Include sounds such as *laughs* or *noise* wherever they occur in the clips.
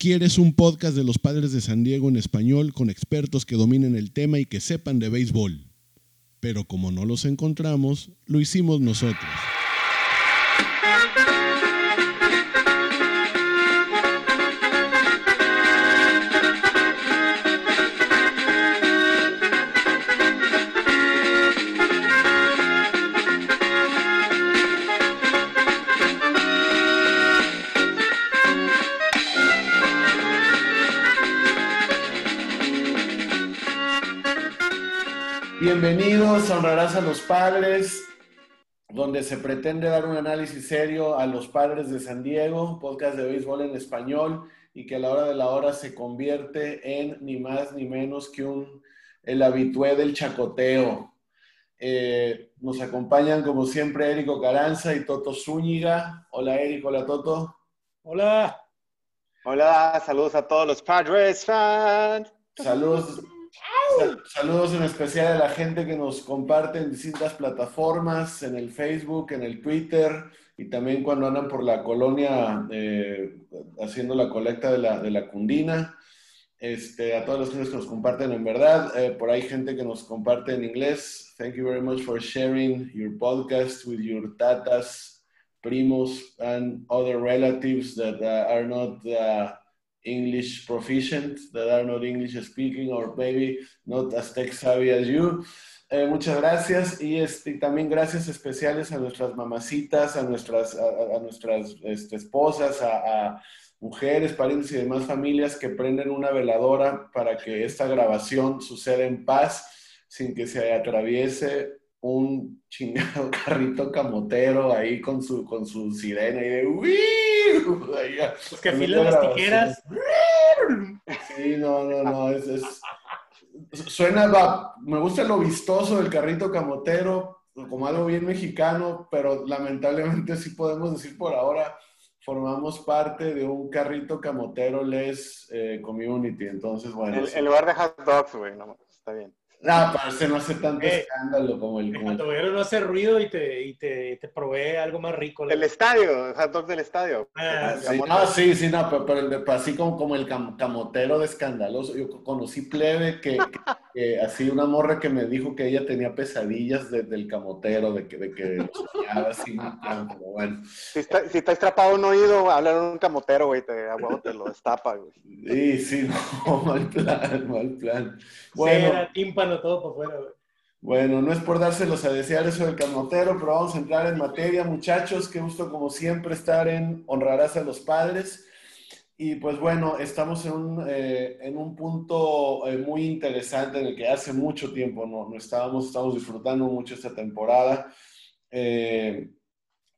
¿Quieres un podcast de los padres de San Diego en español con expertos que dominen el tema y que sepan de béisbol? Pero como no los encontramos, lo hicimos nosotros. Honrarás a los Padres, donde se pretende dar un análisis serio a los padres de San Diego, podcast de béisbol en español, y que a la hora de la hora se convierte en ni más ni menos que un, el habitué del chacoteo. Eh, nos acompañan como siempre Érico Caranza y Toto Zúñiga. Hola Érico, hola Toto. Hola. Hola, saludos a todos los padres fans. Saludos Saludos en especial a la gente que nos comparte en distintas plataformas, en el Facebook, en el Twitter y también cuando andan por la colonia eh, haciendo la colecta de la, de la cundina. Este, a todos los que nos comparten en verdad. Eh, por ahí gente que nos comparte en inglés. Thank you very much for sharing your podcast with your tatas, primos, and other relatives that uh, are not uh, English proficient, that are not English speaking, or maybe not as tech savvy as you. Eh, muchas gracias y este, también gracias especiales a nuestras mamacitas, a nuestras, a, nuestras este, esposas, a, mujeres, parientes y demás familias que prenden una veladora para que esta grabación suceda en paz sin que se atraviese un chingado *laughs* carrito camotero ahí con su, con su sirena y de ¡Uy! *laughs* Los que afilan las tijeras. Sí, no, no, no, es, suena, me gusta lo vistoso del carrito camotero, como algo bien mexicano, pero lamentablemente sí podemos decir por ahora, formamos parte de un carrito camotero les eh, community, entonces bueno. En, lugar de hot dogs, güey, no, está bien. No, parece no hace tanto eh, escándalo como el. El no hace ruido y te, y te, te provee algo más rico. El estadio, el hot dog del estadio. Ah, sí, no, sí, sí, no, pero, pero el así como, como el camotero de escandaloso. Yo conocí plebe que, que, así una morra que me dijo que ella tenía pesadillas desde el camotero, de que, de que soñaba así, como bueno. Si está, si está estrapado un oído, hablar un camotero, güey, te, te lo destapa, güey. Sí, sí, *laughs* no, mal plan, mal plan. Bueno. tímpano todo para afuera, Bueno, no es por dárselos a desear eso del camotero, pero vamos a entrar en materia, muchachos. Qué gusto, como siempre, estar en Honrarás a los Padres. Y pues bueno, estamos en un, eh, en un punto eh, muy interesante en el que hace mucho tiempo no, estábamos, estamos disfrutando mucho esta temporada. Eh,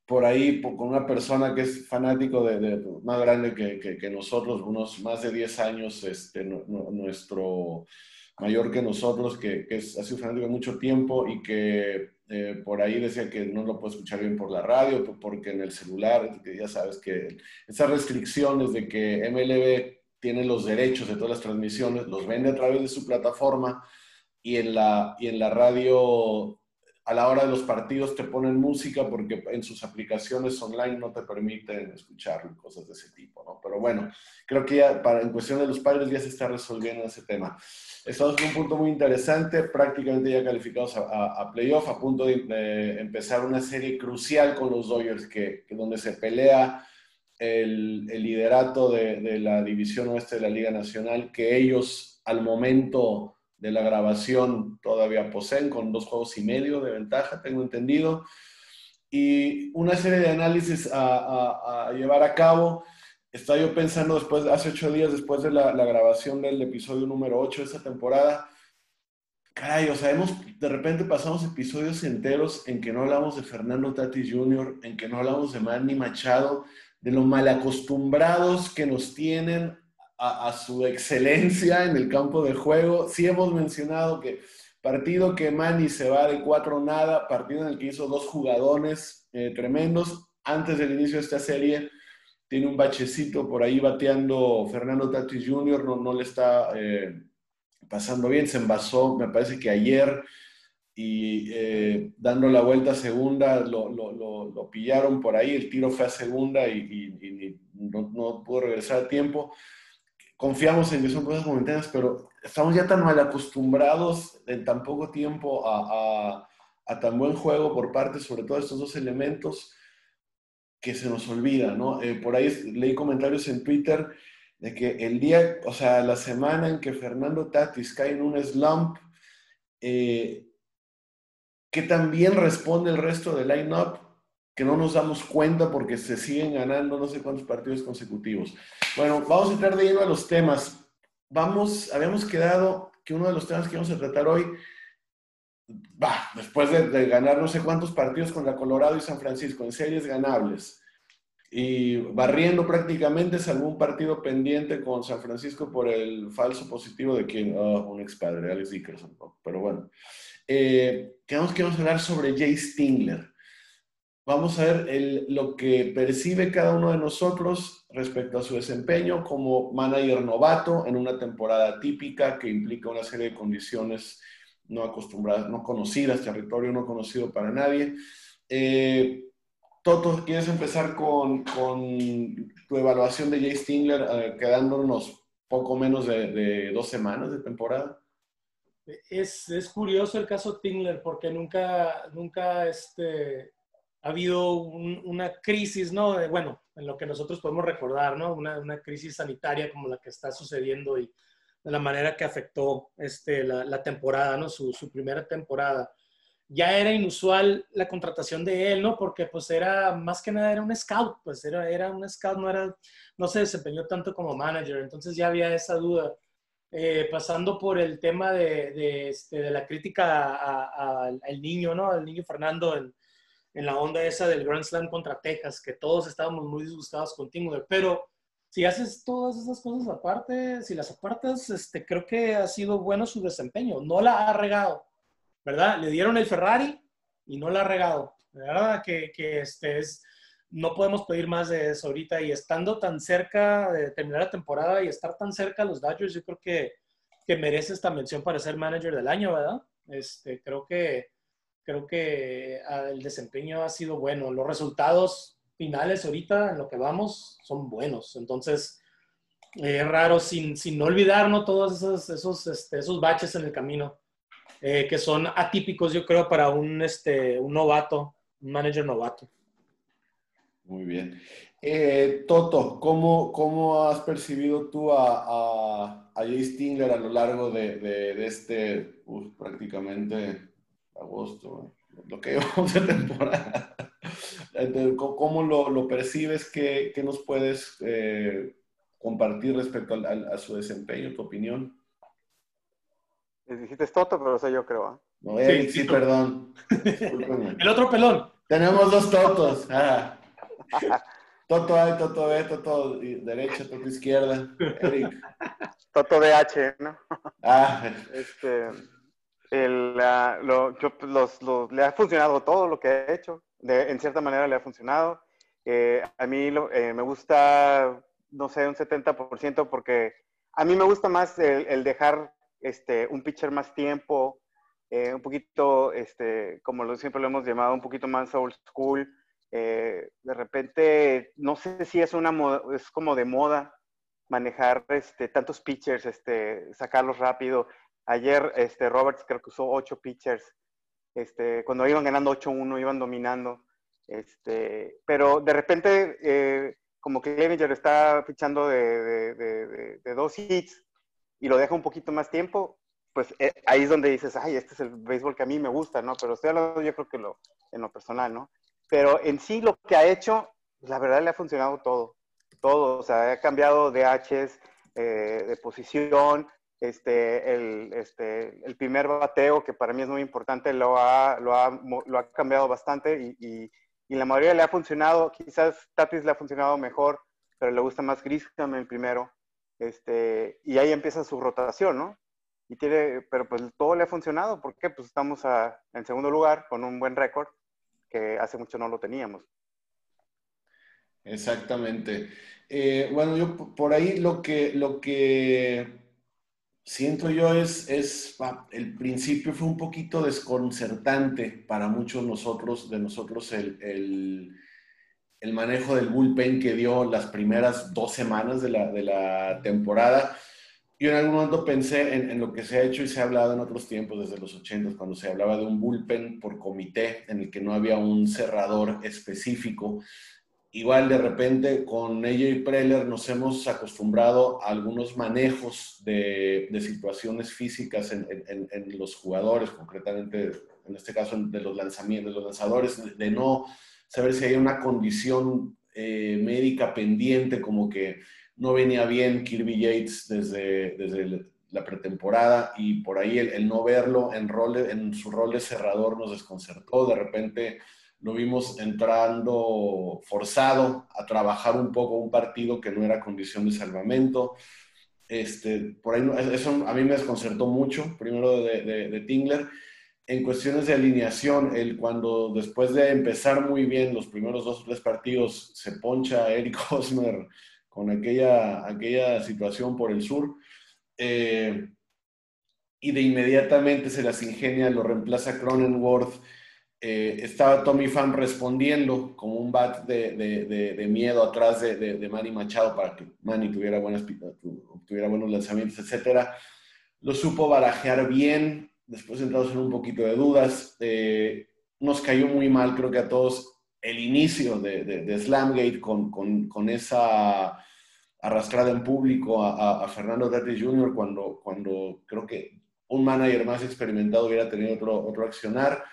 por ahí con una persona que es fanático de, más grande que, que, nosotros, unos más de 10 años, este, nuestro mayor que nosotros, que, que es, ha sido fanático mucho tiempo y que eh, por ahí decía que no lo puede escuchar bien por la radio, porque en el celular, ya sabes que esas restricciones de que MLB tiene los derechos de todas las transmisiones, los vende a través de su plataforma y en la, y en la radio a la hora de los partidos te ponen música porque en sus aplicaciones online no te permiten escuchar cosas de ese tipo, ¿no? Pero bueno, creo que ya para, en cuestión de los padres ya se está resolviendo ese tema. Estamos en un punto muy interesante, prácticamente ya calificados a, playoff, a punto de, empezar una serie crucial con los Dodgers, que, donde se pelea el, el liderato de, de la división oeste de la Liga Nacional, que ellos al momento de la grabación todavía poseen, con dos juegos y medio de ventaja, tengo entendido. Y una serie de análisis a, llevar a cabo. Estaba yo pensando después, hace ocho días después de la, grabación del episodio número 8 de esta temporada, caray, o sea, hemos, de repente pasamos episodios enteros en que no hablamos de Fernando Tatis Jr., en que no hablamos de Manny Machado, de lo mal acostumbrados que nos tienen a, su excelencia en el campo de juego. Sí hemos mencionado que partido que Manny se va de cuatro nada, partido en el que hizo dos jugadores eh, tremendos. Antes del inicio de esta serie tiene un bachecito por ahí bateando Fernando Tatis Jr., no, no le está eh, pasando bien, se envasó, me parece que ayer, y eh, dando la vuelta a segunda lo, lo, lo, pillaron por ahí, el tiro fue a segunda y, y, no, no, pudo regresar a tiempo. confiamos en que son cosas momentáneas, pero estamos ya tan mal acostumbrados en tan poco tiempo a, a, tan buen juego por parte, sobre todo, de estos dos elementos, que se nos olvida, ¿no? Eh, por ahí leí comentarios en Twitter de que el día, o sea, la semana en que Fernando Tatis cae en un slump, eh, que también responde el resto del line-up, que no nos damos cuenta porque se siguen ganando no sé cuántos partidos consecutivos. Bueno, vamos a entrar de lleno a los temas. Vamos, habíamos quedado que uno de los temas que vamos a tratar hoy, va, después de, ganar no sé cuántos partidos con la Colorado y San Francisco en series ganables, y barriendo prácticamente, salvo un partido pendiente con San Francisco por el falso positivo de quien, oh, un ex padre, Alex Dickerson. Pero bueno, eh, que a hablar sobre Jay Stingler. Vamos a ver lo que percibe cada uno de nosotros respecto a su desempeño como manager novato en una temporada típica que implica una serie de condiciones no acostumbradas, no conocidas, territorio no conocido para nadie. Eh, Toto, ¿quieres empezar con, tu evaluación de Jay Stingler, eh, quedándonos poco menos de, dos semanas de temporada? Es, curioso el caso Stingler porque nunca, nunca este, ha habido una crisis, ¿no? bueno, en lo que nosotros podemos recordar, ¿no? Una, crisis sanitaria como la que está sucediendo y de la manera que afectó este, la, temporada, ¿no? Su, su primera temporada ya era inusual la contratación de él, ¿no? Porque pues era, más que nada era un scout, pues era, era un scout, no, era, no se desempeñó tanto como manager, entonces ya había esa duda. Eh, pasando por el tema de, de, este, la crítica al niño, ¿no? Al niño Fernando en, en, la onda esa del Grand Slam contra Texas, que todos estábamos muy disgustados contigo, pero si haces todas esas cosas aparte, si las apartas, este, creo que ha sido bueno su desempeño, no la ha regado ¿verdad? Le dieron el Ferrari y no la ha regado. ¿Verdad? Que, que este es, no podemos pedir más de eso ahorita. Y estando tan cerca de terminar la temporada y estar tan cerca a los Dodgers, yo creo que, que merece esta mención para ser manager del año, ¿verdad? Este, creo que, creo que ah, el desempeño ha sido bueno. Los resultados finales ahorita en lo que vamos son buenos. Entonces, es raro sin, sin olvidarnos todos esos, esos, este, esos baches en el camino. Eh, que son atípicos, yo creo, para un, este, un novato, un manager novato. Muy bien. Eh, Toto, ¿cómo, ¿cómo, has percibido tú a, a, a Jay Stingler a lo largo de, de, este prácticamente agosto, lo que *laughs* llevamos de temporada? ¿Cómo lo, lo percibes? ¿Qué, ¿Qué, nos puedes eh, compartir respecto a, a su desempeño, tu opinión? Dijiste Toto, pero soy yo creo. ¿ah? No, sí, sí, perdón. *laughs* El otro pelón. Tenemos dos Totos. Ah. *laughs* Toto A, Toto B, Toto derecha, Toto izquierda. Eric. Toto DH, ¿no? Ah. Este, el, lo, yo, pues, los, los, le ha funcionado todo lo que ha hecho. De, en cierta manera le ha funcionado. Eh, a mí eh, me gusta, no sé, un 70% porque a mí me gusta más el, dejar este, un pitcher más tiempo, eh, un poquito, este, como lo, siempre lo hemos llamado, un poquito más old school. De repente, no sé si es, una es como de moda manejar este, tantos pitchers, este, sacarlos rápido. Ayer este, Roberts creo que usó ocho pitchers. Este, cuando iban ganando 8-1, iban dominando. Este, pero de repente, eh, como Clevenger está fichando de, de, de, dos hits, y lo deja un poquito más tiempo, pues eh, ahí es donde dices, ay, este es el béisbol que a mí me gusta, ¿no? Pero estoy hablando yo creo que lo, en lo personal, ¿no? Pero en sí lo que ha hecho, la verdad le ha funcionado todo, todo, o sea, ha cambiado de H's, eh, de posición, este el, este, el primer bateo, que para mí es muy importante, lo ha, lo ha, lo ha cambiado bastante y, y, y, la mayoría le ha funcionado, quizás Tatis le ha funcionado mejor, pero le gusta más Griscom el primero. Este, y ahí empieza su rotación, ¿no? Y tiene, pero pues todo le ha funcionado, porque pues estamos en segundo lugar con un buen récord que hace mucho no lo teníamos. Exactamente. Eh, bueno, yo por ahí lo que, lo que siento yo es, es, el principio fue un poquito desconcertante para muchos nosotros, de nosotros el el manejo del bullpen que dio las primeras dos semanas de la, de la temporada. Yo en algún momento pensé en, en, lo que se ha hecho y se ha hablado en otros tiempos, desde los 80, cuando se hablaba de un bullpen por comité, en el que no había un cerrador específico. Igual de repente con AJ Preller nos hemos acostumbrado a algunos manejos de, de situaciones físicas en, en, en, los jugadores, concretamente en este caso de los lanzamientos, de los lanzadores, de no saber si hay una condición eh, médica pendiente, como que no venía bien Kirby Yates desde, desde la pretemporada y por ahí el, no verlo en, rol, en su rol de cerrador nos desconcertó. De repente lo vimos entrando forzado a trabajar un poco un partido que no era condición de salvamento. Este, por ahí, eso a mí me desconcertó mucho, primero de, de, de Tingler en cuestiones de alineación, el cuando después de empezar muy bien los primeros dos o tres partidos se poncha Eric *laughs* Hosmer con aquella, aquella situación por el sur, eh, y de inmediatamente se las ingenia, lo reemplaza Cronenworth. Eh, estaba Tommy Pham respondiendo como un bat de, de, de, miedo atrás de, Manny Machado para que Manny tuviera, buenas, tuviera buenos lanzamientos, etc. Lo supo barajear bien, después entramos en un poquito de dudas. Eh, nos cayó muy mal, creo que a todos, el inicio de, de, Slamgate con, con, con, esa arrastrada en público a, a, Fernando Tati Jr. Cuando, cuando creo que un manager más experimentado hubiera tenido otro, otro accionar.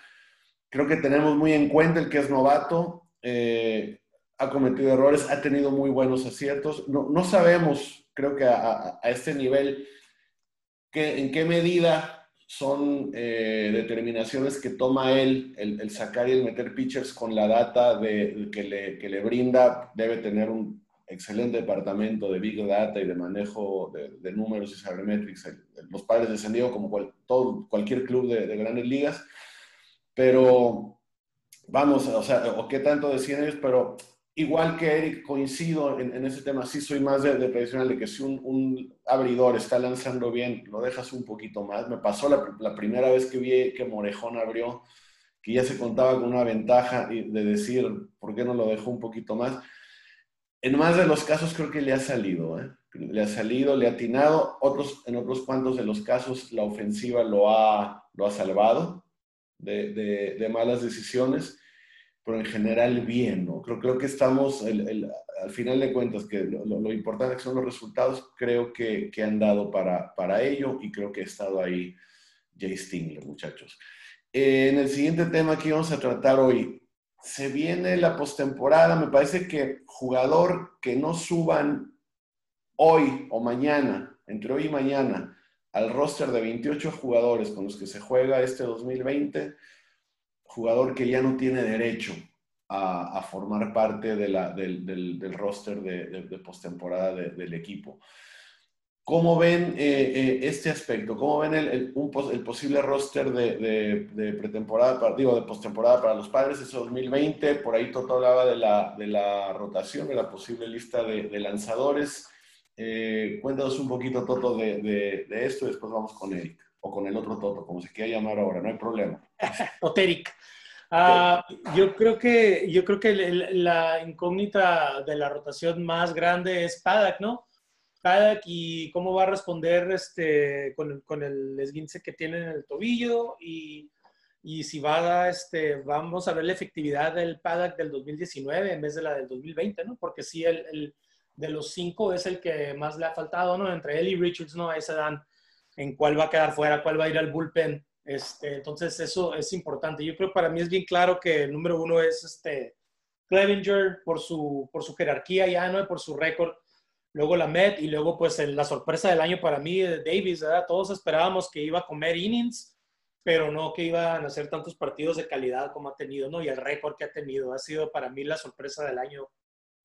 Creo que tenemos muy en cuenta el que es novato, eh, ha cometido errores, ha tenido muy buenos aciertos. No, no sabemos, creo que a, a este nivel, que, en qué medida son eh, determinaciones que toma él, el, sacar y el meter pitchers con la data de, que, le, que le brinda, debe tener un excelente departamento de Big Data y de manejo de, números y sabermetrics. Los padres de San Diego, como todo, cualquier club de, de, grandes ligas. Pero, vamos, o sea, o qué tanto decían ellos, pero igual que Eric, coincido en, ese tema, sí soy más de, tradicional, de que si un, abridor está lanzando bien, lo dejas un poquito más. Me pasó la, primera vez que vi que Morejón abrió, que ya se contaba con una ventaja de decir, ¿por qué no lo dejó un poquito más? En más de los casos creo que le ha salido, ¿eh? le ha salido, le ha atinado. Otros, en otros cuantos de los casos la ofensiva lo ha, lo ha salvado de, malas decisiones pero en general bien, ¿no? Creo, que estamos, al final de cuentas, que lo, importante son los resultados, creo que, han dado para, ello y creo que ha estado ahí Jay Stingler, muchachos. en el siguiente tema que vamos a tratar hoy, se viene la postemporada, me parece que jugador que no suban hoy o mañana, entre hoy y mañana, al roster de 28 jugadores con los que se juega este 2020, jugador que ya no tiene derecho a, formar parte de la, del, del, roster de, de, postemporada del equipo. ¿Cómo ven eh, eh, este aspecto? ¿Cómo ven el, el, el posible roster de, de, pretemporada, para, digo, de postemporada para los padres ese 2020? Por ahí Toto hablaba de la, de la rotación, de la posible lista de, lanzadores. Eh, cuéntanos un poquito, Toto, de, esto y después vamos con Eric o con el otro Toto, como se quiera llamar ahora, no hay problema. *laughs* Oteric. Ah, yo creo que, yo creo que la incógnita de la rotación más grande es Paddock, ¿no? Paddock y cómo va a responder este, con, con el esguince que tiene en el tobillo y, y si va a, este, vamos a ver la efectividad del Paddock del 2019 en vez de la del 2020, ¿no? Porque sí, el, el de los cinco es el que más le ha faltado, ¿no? Entre él y Richards, ¿no? Ahí se dan en cuál va a quedar fuera, cuál va a ir al bullpen. Este, entonces, eso es importante. Yo creo que para mí es bien claro que el número uno es este, Clevinger por su, por su jerarquía ya, ¿no? Por su récord. Luego la Met y luego, pues, la sorpresa del año para mí, Davis, ¿verdad? Todos esperábamos que iba a comer innings, pero no que iban a hacer tantos partidos de calidad como ha tenido, ¿no? Y el récord que ha tenido. Ha sido para mí la sorpresa del año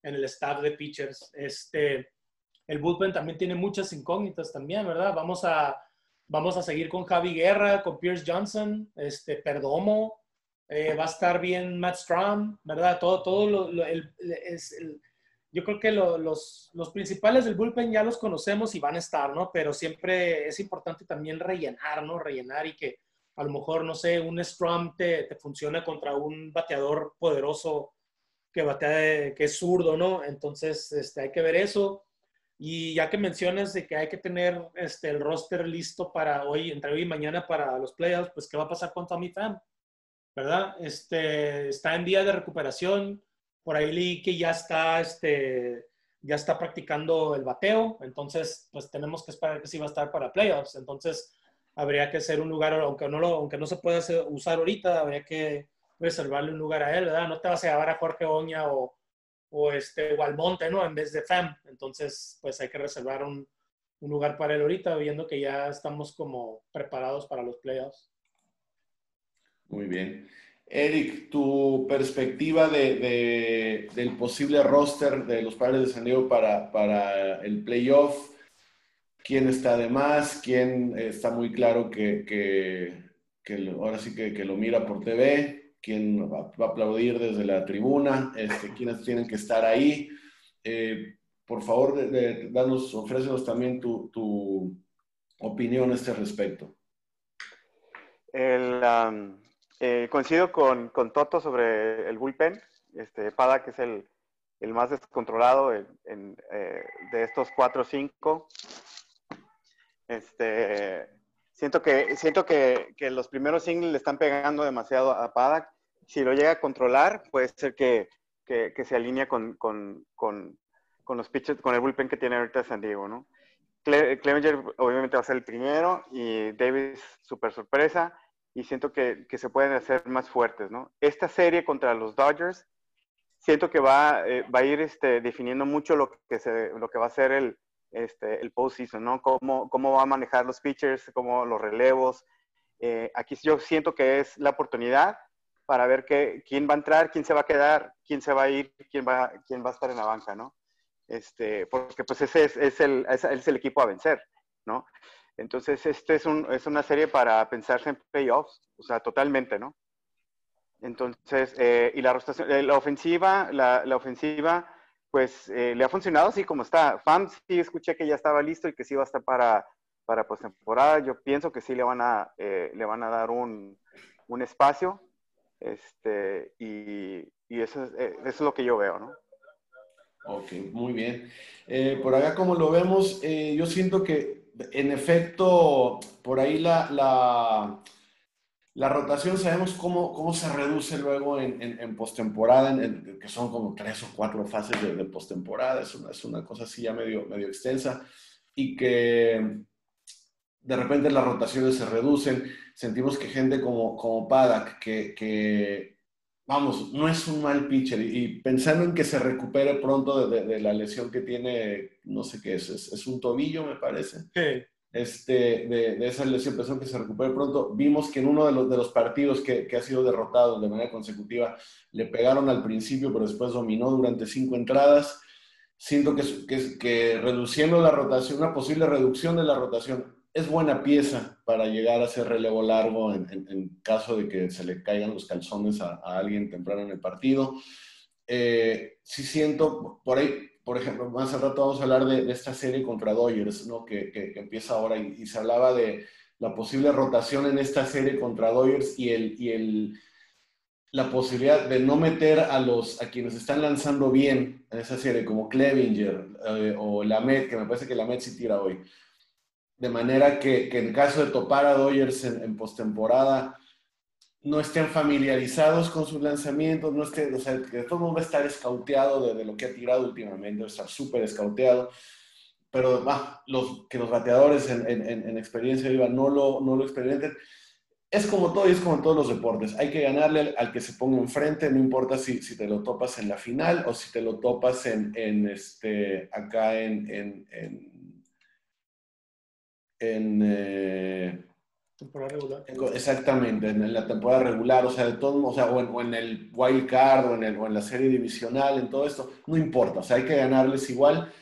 en el staff de pitchers. Este, el bullpen también tiene muchas incógnitas también, ¿verdad? Vamos a, vamos a seguir con Javi Guerra, con Pierce Johnson, este, Perdomo, eh, va a estar bien Matt Strom, ¿verdad? Todo, todo lo, es, yo creo que los, los, principales del bullpen ya los conocemos y van a estar, ¿no? Pero siempre es importante también rellenar, ¿no? Rellenar y que a lo mejor, no sé, un Strom te, te funcione contra un bateador poderoso que batea, que es zurdo, ¿no? Entonces, este, hay que ver eso. Y ya que mencionas de que hay que tener este, el roster listo para hoy, entre hoy y mañana para los playoffs, pues ¿qué va a pasar con Tommy Pham? ¿Verdad? Este, está en día de recuperación. Por ahí leí que ya está, este, ya está practicando el bateo. Entonces, pues tenemos que esperar que sí va a estar para playoffs. Entonces, habría que ser un lugar, aunque no, lo, aunque no se pueda usar ahorita, habría que reservarle un lugar a él, ¿verdad? No te vas a llevar a Jorge Oña o, o, este, o Monte, ¿no? En vez de FAM. Entonces, pues hay que reservar un, un, lugar para él ahorita, viendo que ya estamos como preparados para los playoffs. Muy bien. Eric, tu perspectiva de, de, del posible roster de los padres de San Diego para, para el playoff, quién está de más, quién está muy claro que, que, que ahora sí que, que, lo mira por TV, quién va, a aplaudir desde la tribuna, este, *laughs* quiénes tienen que estar ahí. Eh, por favor, de, danos, ofrécenos también tu, tu, opinión a este respecto. El, eh, coincido con, con, Toto sobre el bullpen. Este, Pada, que es el, el más descontrolado en, eh, de estos cuatro o cinco. Este, siento que, siento que, que, los primeros singles le están pegando demasiado a Paddock si lo llega a controlar, puede ser que, que, se alinee con, con, con, con, los pitches, con el bullpen que tiene ahorita San Diego, ¿no? Clevenger obviamente va a ser el primero y Davis súper sorpresa y siento que, que, se pueden hacer más fuertes, ¿no? Esta serie contra los Dodgers siento que va, eh, va a ir este, definiendo mucho lo que, se, lo que va a ser el, este, el postseason, ¿no? Cómo, cómo va a manejar los pitchers, cómo los relevos. Eh, aquí yo siento que es la oportunidad para ver qué, quién va a entrar, quién se va a quedar, quién se va a ir, quién va, quién va a estar en la banca, ¿no? Este, porque pues ese es, el, es, el, equipo a vencer, ¿no? Entonces, este es, un, es una serie para pensarse en playoffs, o sea, totalmente, ¿no? Entonces, eh, y eh, la ofensiva, la ofensiva, pues eh, le ha funcionado así como está. FAM sí escuché que ya estaba listo y que sí va a estar para, para postemporada. Yo pienso que sí le van a, le van a dar un, un espacio este, y, y eso, es, eh, eso, es, lo que yo veo, ¿no? Ok, muy bien. Eh, por acá, como lo vemos, eh, yo siento que en efecto, por ahí la, la, la rotación, sabemos cómo, cómo, se reduce luego en, en, en postemporada, que son como tres o cuatro fases de, de postemporada, es una, es una cosa así ya medio, medio extensa, y que de repente las rotaciones se reducen sentimos que gente como, como Padak, que, que, vamos, no es un mal pitcher y, pensando en que se recupere pronto de, de, la lesión que tiene, no sé qué es, es, un tobillo, me parece. Sí. Este, de, de, esa lesión, pensando que se recupere pronto, vimos que en uno de los, de los partidos que, que, ha sido derrotado de manera consecutiva, le pegaron al principio, pero después dominó durante cinco entradas. Siento que, que, reduciendo la rotación, una posible reducción de la rotación es buena pieza para llegar a hacer relevo largo en, caso de que se le caigan los calzones a, alguien temprano en el partido. Eh, sí siento, por ahí, por ejemplo, más al rato vamos a hablar de, esta serie contra Dodgers, ¿no? que, que, empieza ahora y, se hablaba de la posible rotación en esta serie contra Dodgers y, el, y el, la posibilidad de no meter a, los, a quienes están lanzando bien en esa serie, como Clevinger eh, o Lamet, que me parece que Lamet sí tira hoy de manera que, que, en caso de topar a Dodgers en, en postemporada, no estén familiarizados con sus lanzamientos, no estén, o sea, que todo mundo va a estar escauteado de, lo que ha tirado últimamente, va a estar súper escauteado, pero los, que los bateadores en, en, en, experiencia viva no lo, no lo experimenten. Es como todo y es como en todos los deportes. Hay que ganarle al, que se ponga enfrente, no importa si, si te lo topas en la final o si te lo topas en, en este, acá en, en en... Eh, temporada regular. exactamente, en, la temporada regular, o sea, de todo, o sea, o en, el wild card o en, el, o en la serie divisional, en todo esto, no importa, o sea, hay que ganarles igual.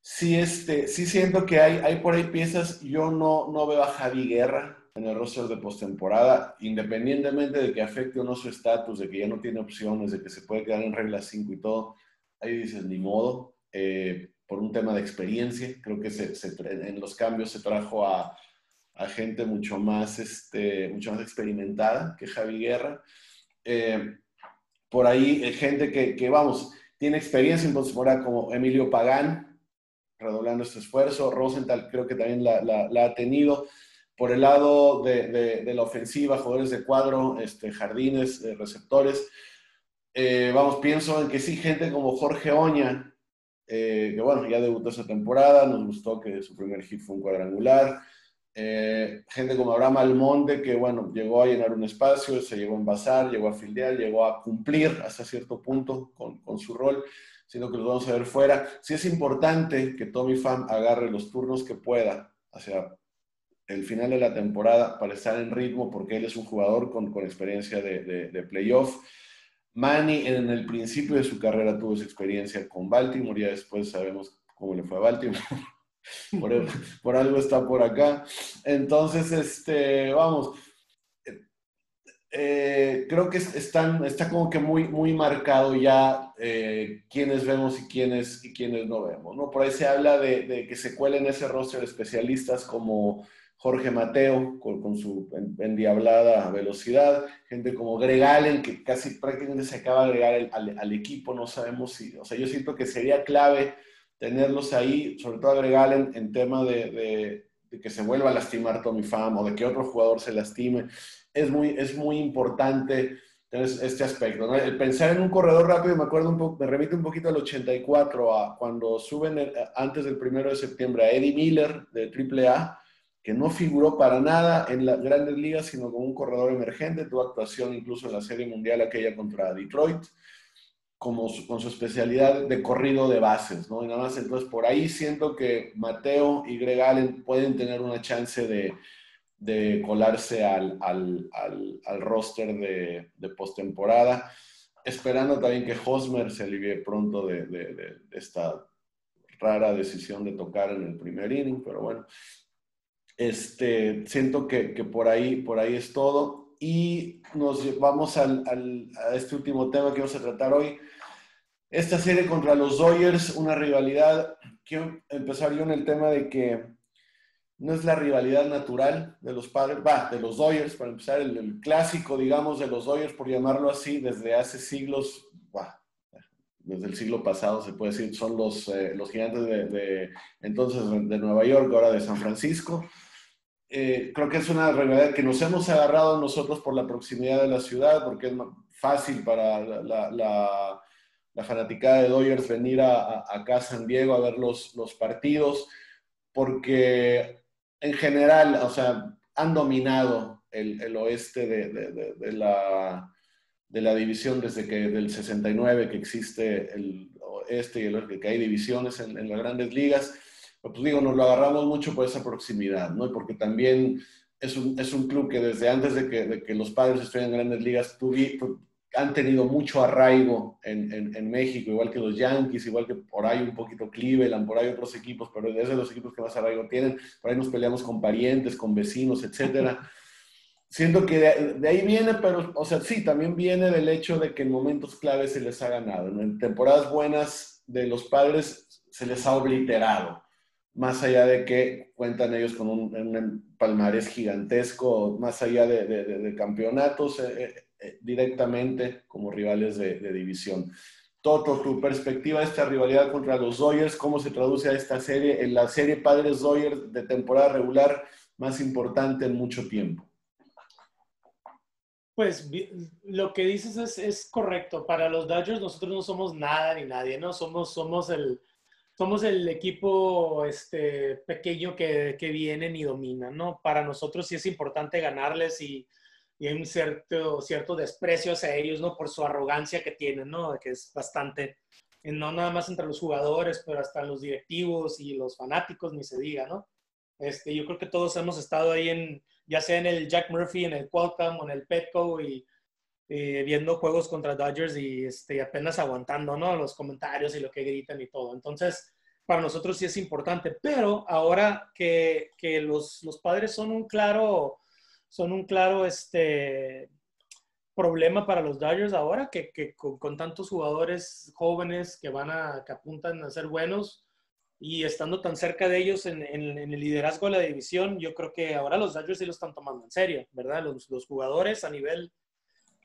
Sí, este, sí siento que hay, hay por ahí piezas, yo no, no veo a Javi Guerra en el roster de postemporada, independientemente de que afecte o no su estatus, de que ya no tiene opciones, de que se puede quedar en regla 5 y todo, ahí dices, ni modo. Eh, por un tema de experiencia. Creo que se, en los cambios se trajo a, a, gente mucho más, este, mucho más experimentada que Javi Guerra. Eh, por ahí eh, gente que, que, vamos, tiene experiencia en postemporada como Emilio Pagán, redoblando este esfuerzo. Rosenthal creo que también la, ha tenido. Por el lado de, de, la ofensiva, jugadores de cuadro, este, jardines, eh, receptores. Vamos, pienso en que sí, gente como Jorge Oña, que bueno, ya debutó esa temporada, nos gustó que su primer hit fue un cuadrangular. Eh, gente como Abraham Almonte, que bueno, llegó a llenar un espacio, se llegó a envasar, llegó a fildear, llegó a cumplir hasta cierto punto con, con su rol, sino que los vamos a ver fuera. Sí es importante que Tommy Pham agarre los turnos que pueda hacia el final de la temporada para estar en ritmo, porque él es un jugador con, con experiencia de, de, de playoff Manny en el principio de su carrera tuvo esa experiencia con Baltimore, ya después sabemos cómo le fue a Baltimore. *laughs* por, algo está por acá. Entonces, este, vamos, eh, creo que están, está como que muy, muy marcado ya eh, quiénes vemos y quiénes, y quiénes no vemos. ¿no? Por ahí se habla de, que se cuelen ese roster especialistas como Jorge Mateo con, su endiablada velocidad, gente como Greg Allen, que casi prácticamente se acaba de agregar al, equipo, no sabemos si, o sea, yo siento que sería clave tenerlos ahí, sobre todo a Greg Allen en tema de, que se vuelva a lastimar Tommy Pham o de que otro jugador se lastime, es muy, es muy importante tener este aspecto. El pensar en un corredor rápido, me acuerdo me remite un poquito al 84, a cuando suben antes del primero de septiembre a Eddie Miller de AAA, que no figuró para nada en las grandes ligas, sino como un corredor emergente, tuvo actuación incluso en la Serie Mundial aquella contra Detroit, como con su especialidad de corrido de bases, ¿no? Y nada más, entonces por ahí siento que Mateo y Greg Allen pueden tener una chance de, de colarse al, al, al, roster de, de postemporada, esperando también que Hosmer se alivie pronto de, de esta rara decisión de tocar en el primer inning, pero bueno, este, siento que, que, por, ahí, por ahí es todo. Y nos vamos al, al, a este último tema que vamos a tratar hoy. Esta serie contra los Dodgers, una rivalidad. Quiero empezar yo en el tema de que no es la rivalidad natural de los padres, va, de los Dodgers, para empezar, el, clásico, digamos, de los Dodgers, por llamarlo así, desde hace siglos, va, desde el siglo pasado, se puede decir, son los, eh, los gigantes de, de, entonces de Nueva York, ahora de San Francisco. Eh, creo que es una realidad que nos hemos agarrado nosotros por la proximidad de la ciudad, porque es fácil para la, fanaticada de Dodgers venir a, acá a San Diego a ver los, partidos, porque en general, o sea, han dominado el, oeste de, la, división desde que del 69 que existe el oeste y el que hay divisiones en, en las grandes ligas pues digo, nos lo agarramos mucho por esa proximidad, ¿no? Porque también es un, es un club que desde antes de que, de que los padres estuvieran en grandes ligas han tenido mucho arraigo en, en, México, igual que los Yankees, igual que por ahí un poquito Cleveland, por ahí otros equipos, pero es de los equipos que más arraigo tienen. Por ahí nos peleamos con parientes, con vecinos, etcétera. *laughs* Siento que de, ahí viene, pero, o sea, sí, también viene del hecho de que en momentos claves se les ha ganado. En temporadas buenas de los padres se les ha obliterado más allá de que cuentan ellos con un, palmarés gigantesco, más allá de, campeonatos, eh, eh, eh, directamente como rivales de, división. Toto, tu perspectiva de esta rivalidad contra los Dodgers, ¿cómo se traduce a esta serie, en la serie Padres Dodgers de temporada regular más importante en mucho tiempo? Pues lo que dices es, es correcto. Para los Dodgers nosotros no somos nada ni nadie, ¿no? Somos, somos el, somos el equipo este, pequeño que, que vienen y dominan, ¿no? Para nosotros sí es importante ganarles y, y, hay un cierto, cierto desprecio hacia ellos, ¿no? Por su arrogancia que tienen, ¿no? Que es bastante, no nada más entre los jugadores, pero hasta los directivos y los fanáticos, ni se diga, ¿no? Este, yo creo que todos hemos estado ahí en, ya sea en el Jack Murphy, en el Qualcomm o en el Petco y eh, viendo juegos contra Dodgers y este, apenas aguantando. Los comentarios y lo que gritan y todo. Entonces, para nosotros sí es importante, pero ahora que, los, padres son un claro, son un claro este, problema para los Dodgers ahora, que, con, tantos jugadores jóvenes que van a, que apuntan a ser buenos y estando tan cerca de ellos en, el liderazgo de la división, yo creo que ahora los Dodgers sí lo están tomando en serio, ¿verdad? Los jugadores a nivel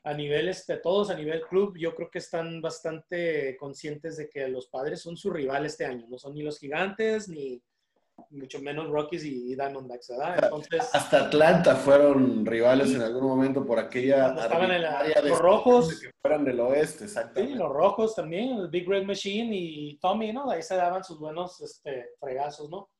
a nivel, este, todos a nivel club, yo creo que están bastante conscientes de que los padres son su rival este año. No son ni los gigantes, ni mucho menos Rockies y Diamondbacks, ¿verdad? Entonces, Hasta Atlanta fueron rivales en algún momento por aquella estaban en la, los rojos. Que fueran del oeste, exactamente. Sí, los rojos también, el Big Red Machine y Tommy, ¿no? Ahí se daban sus buenos este, fregazos, ¿no?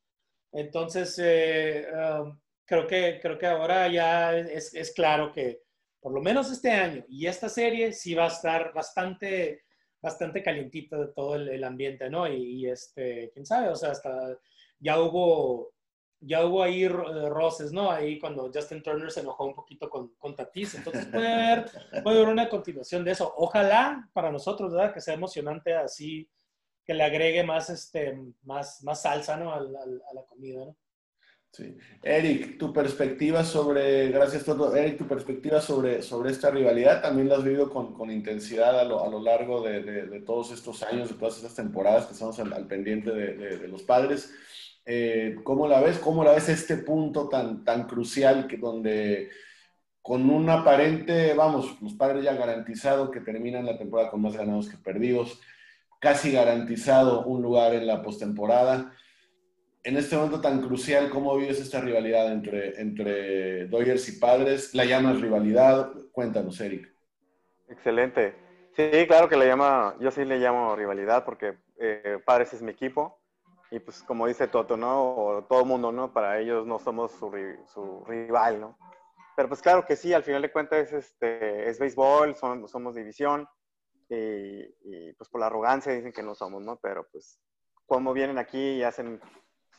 Entonces, eh, um, creo, que, creo que ahora ya es, es claro que por lo menos este año y esta serie sí va a estar bastante, bastante calientita de todo el, ambiente, ¿no? Y, este, quién sabe, o sea, hasta ya hubo, ya hubo ahí roces, ¿no? Ahí cuando Justin Turner se enojó un poquito con, con Tatis, entonces puede haber, puede haber una continuación de eso. Ojalá para nosotros, ¿verdad? Que sea emocionante así, que le agregue más, este, más, más salsa, ¿no? a la comida, ¿no? Sí. Eric, tu perspectiva sobre, gracias todo, Eric, tu perspectiva sobre, sobre esta rivalidad, también la has vivido con, con intensidad a lo, a lo largo de, de, todos estos años, de todas estas temporadas que estamos al, pendiente de, los padres. Eh, ¿Cómo la ves? ¿Cómo la ves este punto tan, tan crucial que donde con un aparente, vamos, los padres ya garantizado que terminan la temporada con más ganados que perdidos, casi garantizado un lugar en la postemporada? En este momento tan crucial, ¿cómo vives esta rivalidad entre, entre y Padres? ¿La llamas rivalidad? Cuéntanos, Eric. Excelente. Sí, claro que le llama, yo sí le llamo rivalidad porque eh, Padres es mi equipo y pues como dice Toto, ¿no? O todo mundo, ¿no? Para ellos no somos su, rival, ¿no? Pero pues claro que sí, al final de cuentas es, este, es béisbol, somos, somos división y, y, pues por la arrogancia dicen que no somos, ¿no? Pero pues como vienen aquí y hacen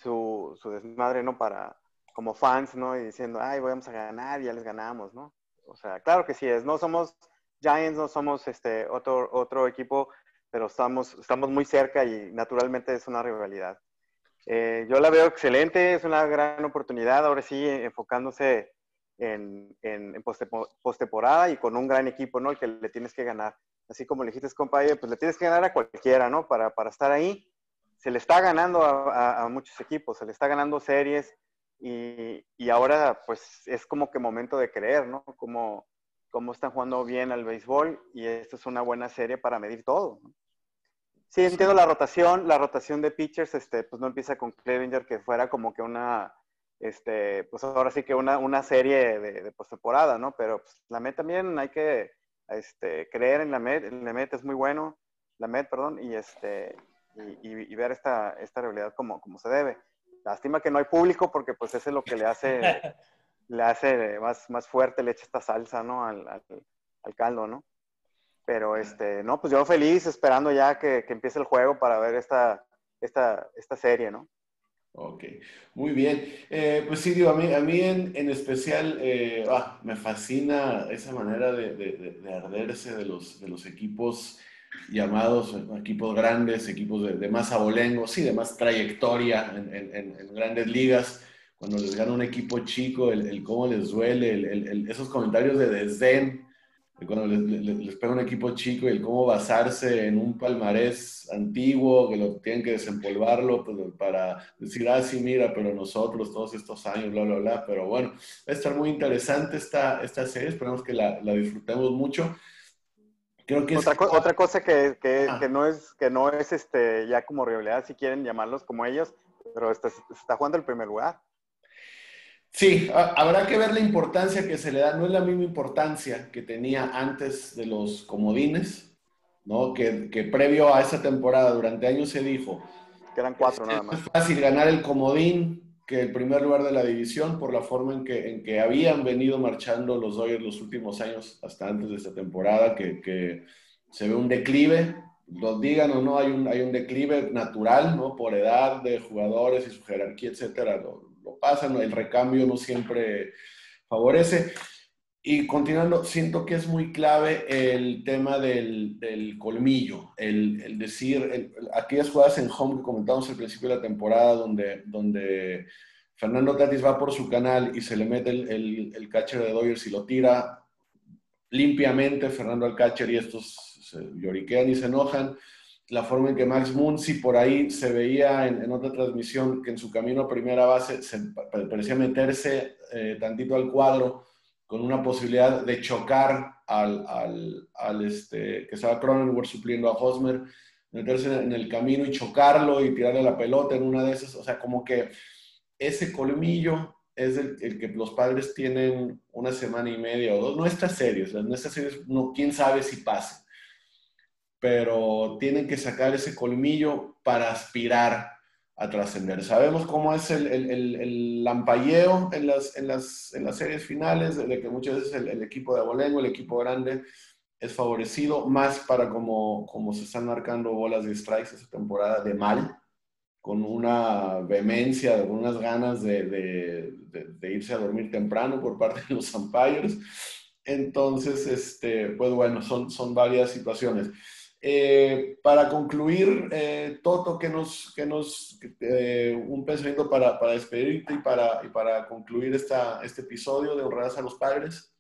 su, su desmadre, ¿no? Para, como fans, ¿no? Y diciendo, ay, vamos a ganar, ya les ganamos, ¿no? O sea, claro que sí es. No somos Giants, no somos este otro, otro equipo, pero estamos, estamos muy cerca y naturalmente es una rivalidad. Eh, yo la veo excelente, es una gran oportunidad, ahora sí, enfocándose en, en, en postemporada y con un gran equipo, ¿no? Que le tienes que ganar. Así como le dijiste, compadre, pues le tienes que ganar a cualquiera, ¿no? Para, para estar ahí se le está ganando a, muchos equipos, se le está ganando series y, y, ahora pues es como que momento de creer, ¿no? Como, como están jugando bien al béisbol y esta es una buena serie para medir todo. Sí, entiendo la rotación, la rotación de pitchers, este, pues no empieza con Clevinger que fuera como que una, este, pues ahora sí que una, una serie de, de postemporada, ¿no? Pero pues, la Met también hay que este, creer en la Met, la Met es muy bueno, la Met, perdón, y este, y, ver esta, esta realidad como, como se debe. Lástima que no hay público porque pues eso es lo que le hace, *laughs* le hace más, más fuerte, le echa esta salsa, ¿no? Al, al, caldo, ¿no? Pero, este, no, pues yo feliz esperando ya que, que empiece el juego para ver esta, esta, esta serie, ¿no? Ok, muy bien. Eh, pues sí, digo, a mí, a mí en, en especial eh, ah, me fascina esa manera de, de, de, arderse de los, de los equipos llamados equipos grandes, equipos de, más abolengo, sí, de más trayectoria en, grandes ligas, cuando les gana un equipo chico, el, cómo les duele, esos comentarios de desdén, cuando les, pega un equipo chico y el cómo basarse en un palmarés antiguo, que lo tienen que desempolvarlo pues, para decir, ah, sí, mira, pero nosotros todos estos años, bla, bla, bla, pero bueno, va a estar muy interesante esta, esta serie, esperamos que la, la disfrutemos mucho otra, cosa que, que, no es, que no es este, ya como rivalidad, si quieren llamarlos como ellos, pero está, está jugando el primer lugar. Sí, habrá que ver la importancia que se le da. No es la misma importancia que tenía antes de los comodines, ¿no? Que, que previo a esa temporada, durante años se dijo. Que eran cuatro nada más. Es fácil ganar el comodín que el primer lugar de la división por la forma en que, en que habían venido marchando los Dodgers los últimos años, hasta antes de esta temporada, que, que se ve un declive, lo digan o no, hay un, hay un declive natural, ¿no? Por edad de jugadores y su jerarquía, etcétera, lo, lo pasan, el recambio no siempre favorece. Y continuando, siento que es muy clave el tema del, del colmillo, el, el decir, aquellas jugadas en home que comentamos al principio de la temporada, donde, donde Fernando Tatis va por su canal y se le mete el, el, catcher de Dodgers y lo tira limpiamente, Fernando al catcher y estos se lloriquean y se enojan. La forma en que Max Muncy por ahí se veía en, en otra transmisión que en su camino a primera base se parecía meterse eh, tantito al cuadro con una posibilidad de chocar al, al, al este, que estaba Cronenworth supliendo a Hosmer, meterse en el camino y chocarlo y tirarle la pelota en una de esas. O sea, como que ese colmillo es el, que los padres tienen una semana y media o dos. No está serio, o sea, en estas series no, quién sabe si pasa. Pero tienen que sacar ese colmillo para aspirar a trascender. Sabemos cómo es el, el, el, lampalleo en las, en, las, en las series finales, de que muchas veces el, equipo de Abolengo, el equipo grande, es favorecido más para como, como se están marcando bolas de strikes esa temporada de mal, con una vehemencia, con unas ganas de, de, de, irse a dormir temprano por parte de los umpires. Entonces, este, pues bueno, son, son varias situaciones. Eh, para concluir, eh, Toto, que nos, que nos eh, un pensamiento para, para, despedirte y para, y para concluir esta, este episodio de Honradas a los Padres.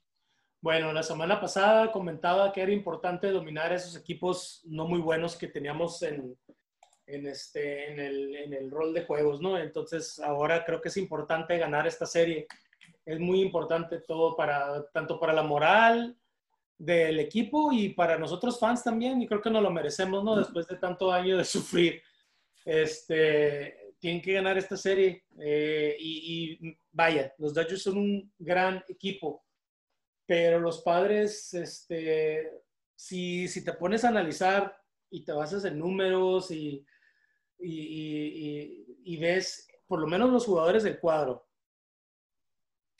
Bueno, la semana pasada comentaba que era importante dominar esos equipos no muy buenos que teníamos en, en, este, en, el, en el rol de juegos, ¿no? Entonces, ahora creo que es importante ganar esta serie. Es muy importante todo para, tanto para la moral, del equipo y para nosotros fans también, y creo que nos lo merecemos, ¿no? Después de tanto año de *laughs* sufrir. Este, tienen que ganar esta serie. Eh, y, vaya, los Dodgers son un gran equipo, pero los padres, este, si, si te pones a analizar y te basas en números y, y, y ves por lo menos los jugadores del cuadro,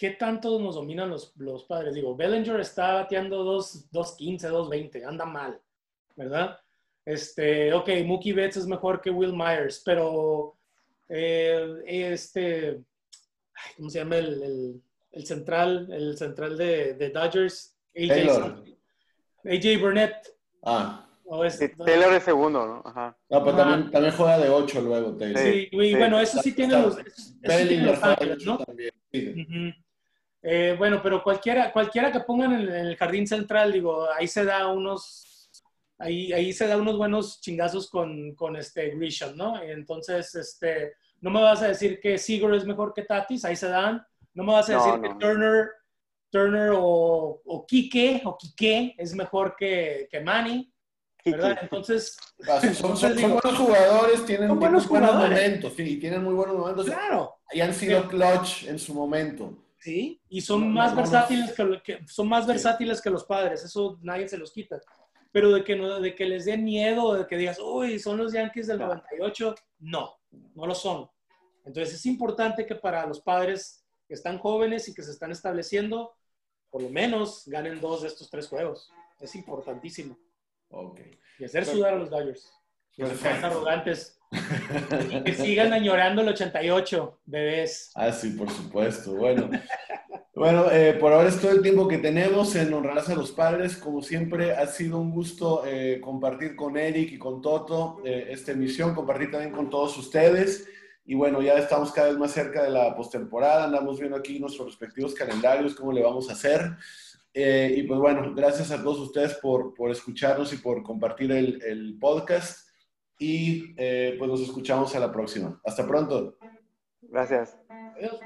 ¿qué tanto nos dominan los, los padres? Digo, Bellinger está bateando 2.15, 2.20, anda mal, ¿verdad? Este, ok, Mookie Betts es mejor que Will Myers, pero eh, este, ¿cómo se llama el, el, central, el central de, de Dodgers? AJ, AJ Burnett. Ah. Taylor es segundo, ¿no? Ajá. No, pero también, también, juega de 8 luego, Taylor. Sí, y bueno, eso sí tiene los, eso, sí ¿no? También. Sí. Eh, bueno, pero cualquiera, cualquiera que pongan en, el jardín central, digo, ahí se da unos, ahí, ahí se da unos buenos chingazos con, con este Grisham, ¿no? Entonces, este, no me vas a decir que Seager es mejor que Tatis, ahí se dan. No me vas a decir que Turner, Turner o, o Kike o Kike es mejor que, que Manny. ¿verdad? Entonces, son, buenos jugadores, tienen, buenos, momentos, sí, tienen muy buenos momentos. Claro. Y han sido clutch en su momento. Sí, y son más versátiles que, son más versátiles que los padres, eso nadie se los quita. Pero de que, no, de que les dé miedo, de que digas, uy, son los Yankees del 98, no, no lo son. Entonces es importante que para los padres que están jóvenes y que se están estableciendo, por lo menos ganen dos de estos tres juegos. Es importantísimo. Okay. Y hacer sudar a los Dodgers. Que sean arrogantes. *laughs* y que sigan añorando el 88, bebés. Ah, sí, por supuesto. Bueno, *laughs* bueno eh, por ahora es todo el tiempo que tenemos en Honrarás a los Padres. Como siempre, ha sido un gusto eh, compartir con Eric y con Toto eh, esta emisión, compartir también con todos ustedes. Y bueno, ya estamos cada vez más cerca de la postemporada, andamos viendo aquí nuestros respectivos calendarios, cómo le vamos a hacer. y pues bueno, gracias a todos ustedes por, por escucharnos y por compartir el, el podcast y eh, pues nos escuchamos a la próxima. Hasta pronto. Gracias. Adiós.